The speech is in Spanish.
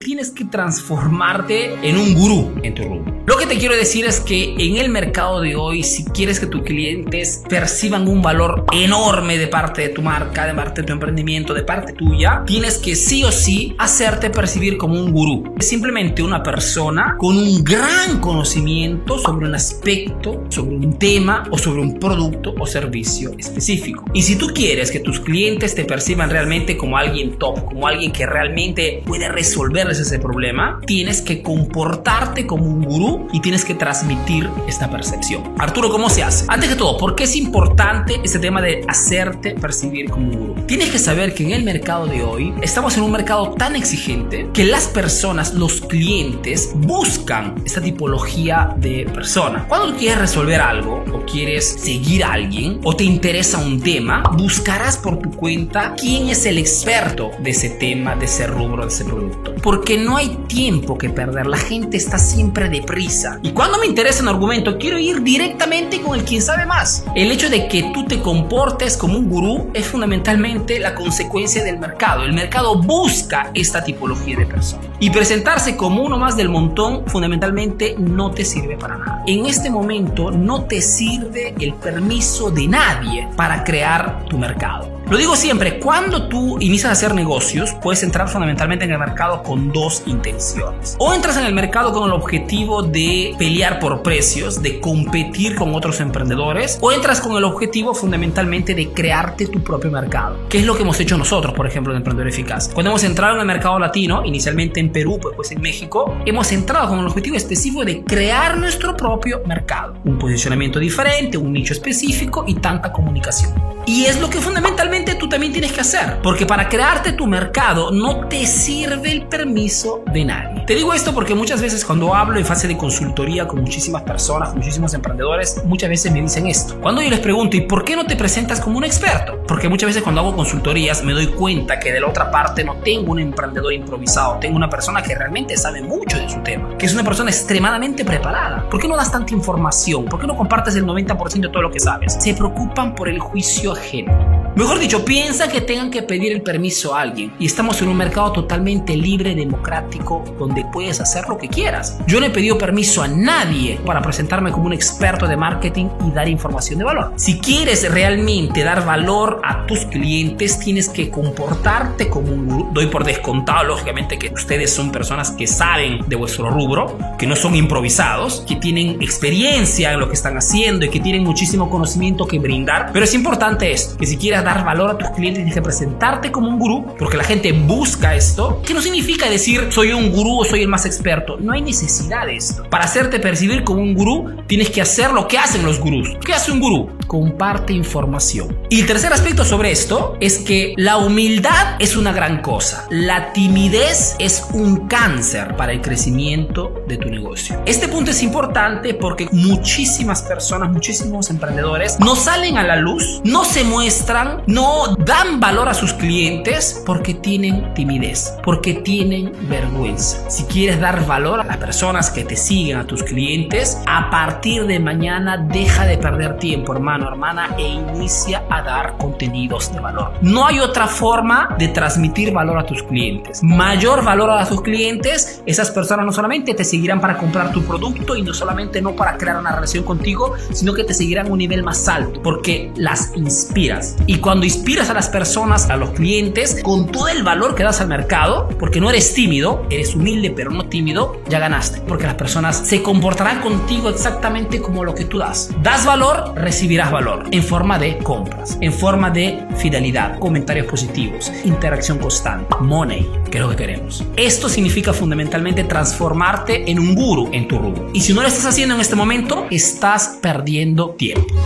tienes que transformarte en un gurú en tu rubro. Lo que te quiero decir es que en el mercado de hoy, si quieres que tus clientes perciban un valor enorme de parte de tu marca, de parte de tu emprendimiento, de parte tuya, tienes que sí o sí hacerte percibir como un gurú. Es simplemente una persona con un gran conocimiento sobre un aspecto, sobre un tema o sobre un producto o servicio específico. Y si tú quieres que tus clientes te perciban realmente como alguien top, como alguien que realmente puede resolver ese problema, tienes que comportarte como un gurú y tienes que transmitir esta percepción. Arturo, ¿cómo se hace? Antes que todo, ¿por qué es importante este tema de hacerte percibir como un gurú? Tienes que saber que en el mercado de hoy estamos en un mercado tan exigente que las personas, los clientes, buscan esta tipología de persona. Cuando tú quieres resolver algo o quieres seguir a alguien o te interesa un tema, buscarás por tu cuenta quién es el experto de ese tema, de ese rubro, de ese producto porque no hay tiempo que perder. La gente está siempre deprisa. Y cuando me interesa un argumento, quiero ir directamente con el quien sabe más. El hecho de que tú te comportes como un gurú es fundamentalmente la consecuencia del mercado. El mercado busca esta tipología de persona. Y presentarse como uno más del montón fundamentalmente no te sirve para nada. En este momento no te sirve el permiso de nadie para crear tu mercado. Lo digo siempre, cuando tú inicias a hacer negocios, puedes entrar fundamentalmente en el mercado con dos intenciones. O entras en el mercado con el objetivo de pelear por precios, de competir con otros emprendedores, o entras con el objetivo fundamentalmente de crearte tu propio mercado, que es lo que hemos hecho nosotros, por ejemplo, en Emprendedor Eficaz. Cuando hemos entrado en el mercado latino, inicialmente en Perú, pues, pues en México, hemos entrado con el objetivo específico de crear nuestro propio mercado. Un posicionamiento diferente, un nicho específico y tanta comunicación. Y es lo que fundamentalmente tú también tienes que hacer. Porque para crearte tu mercado no te sirve el permiso de nadie. Te digo esto porque muchas veces cuando hablo en fase de consultoría con muchísimas personas, con muchísimos emprendedores, muchas veces me dicen esto. Cuando yo les pregunto, ¿y por qué no te presentas como un experto? Porque muchas veces cuando hago consultorías me doy cuenta que de la otra parte no tengo un emprendedor improvisado, tengo una persona que realmente sabe mucho de su tema, que es una persona extremadamente preparada. ¿Por qué no das tanta información? ¿Por qué no compartes el 90% de todo lo que sabes? Se preocupan por el juicio Mejor dicho, piensa que tengan que pedir el permiso a alguien. Y estamos en un mercado totalmente libre, democrático, donde puedes hacer lo que quieras. Yo no he pedido permiso a nadie para presentarme como un experto de marketing y dar información de valor. Si quieres realmente dar valor a tus clientes, tienes que comportarte como un gurú. Doy por descontado, lógicamente, que ustedes son personas que saben de vuestro rubro, que no son improvisados, que tienen experiencia en lo que están haciendo y que tienen muchísimo conocimiento que brindar. Pero es importante que si quieres dar valor a tus clientes tienes que presentarte como un gurú, porque la gente busca esto, que no significa decir soy un gurú o soy el más experto, no hay necesidad de esto. Para hacerte percibir como un gurú, tienes que hacer lo que hacen los gurús. ¿Qué hace un gurú? Comparte información. Y el tercer aspecto sobre esto es que la humildad es una gran cosa, la timidez es un cáncer para el crecimiento de tu negocio. Este punto es importante porque muchísimas personas, muchísimos emprendedores no salen a la luz, no se muestran, no dan valor a sus clientes porque tienen timidez, porque tienen vergüenza. Si quieres dar valor a las personas que te siguen, a tus clientes, a partir de mañana deja de perder tiempo, hermano, hermana, e inicia a dar contenidos de valor. No hay otra forma de transmitir valor a tus clientes. Mayor valor a tus clientes, esas personas no solamente te seguirán para comprar tu producto y no solamente no para crear una relación contigo, sino que te seguirán a un nivel más alto, porque las inspiras. Y cuando inspiras a las personas, a los clientes, con todo el valor que das al mercado, porque no eres tímido, eres humilde pero no tímido, ya ganaste. Porque las personas se comportarán contigo exactamente como lo que tú das. Das valor, recibirás valor en forma de compras, en forma de fidelidad, comentarios positivos, interacción constante, money, que es lo que queremos. Esto significa fundamentalmente transformarte en un guru en tu rubro. Y si no lo estás haciendo en este momento, estás perdiendo tiempo.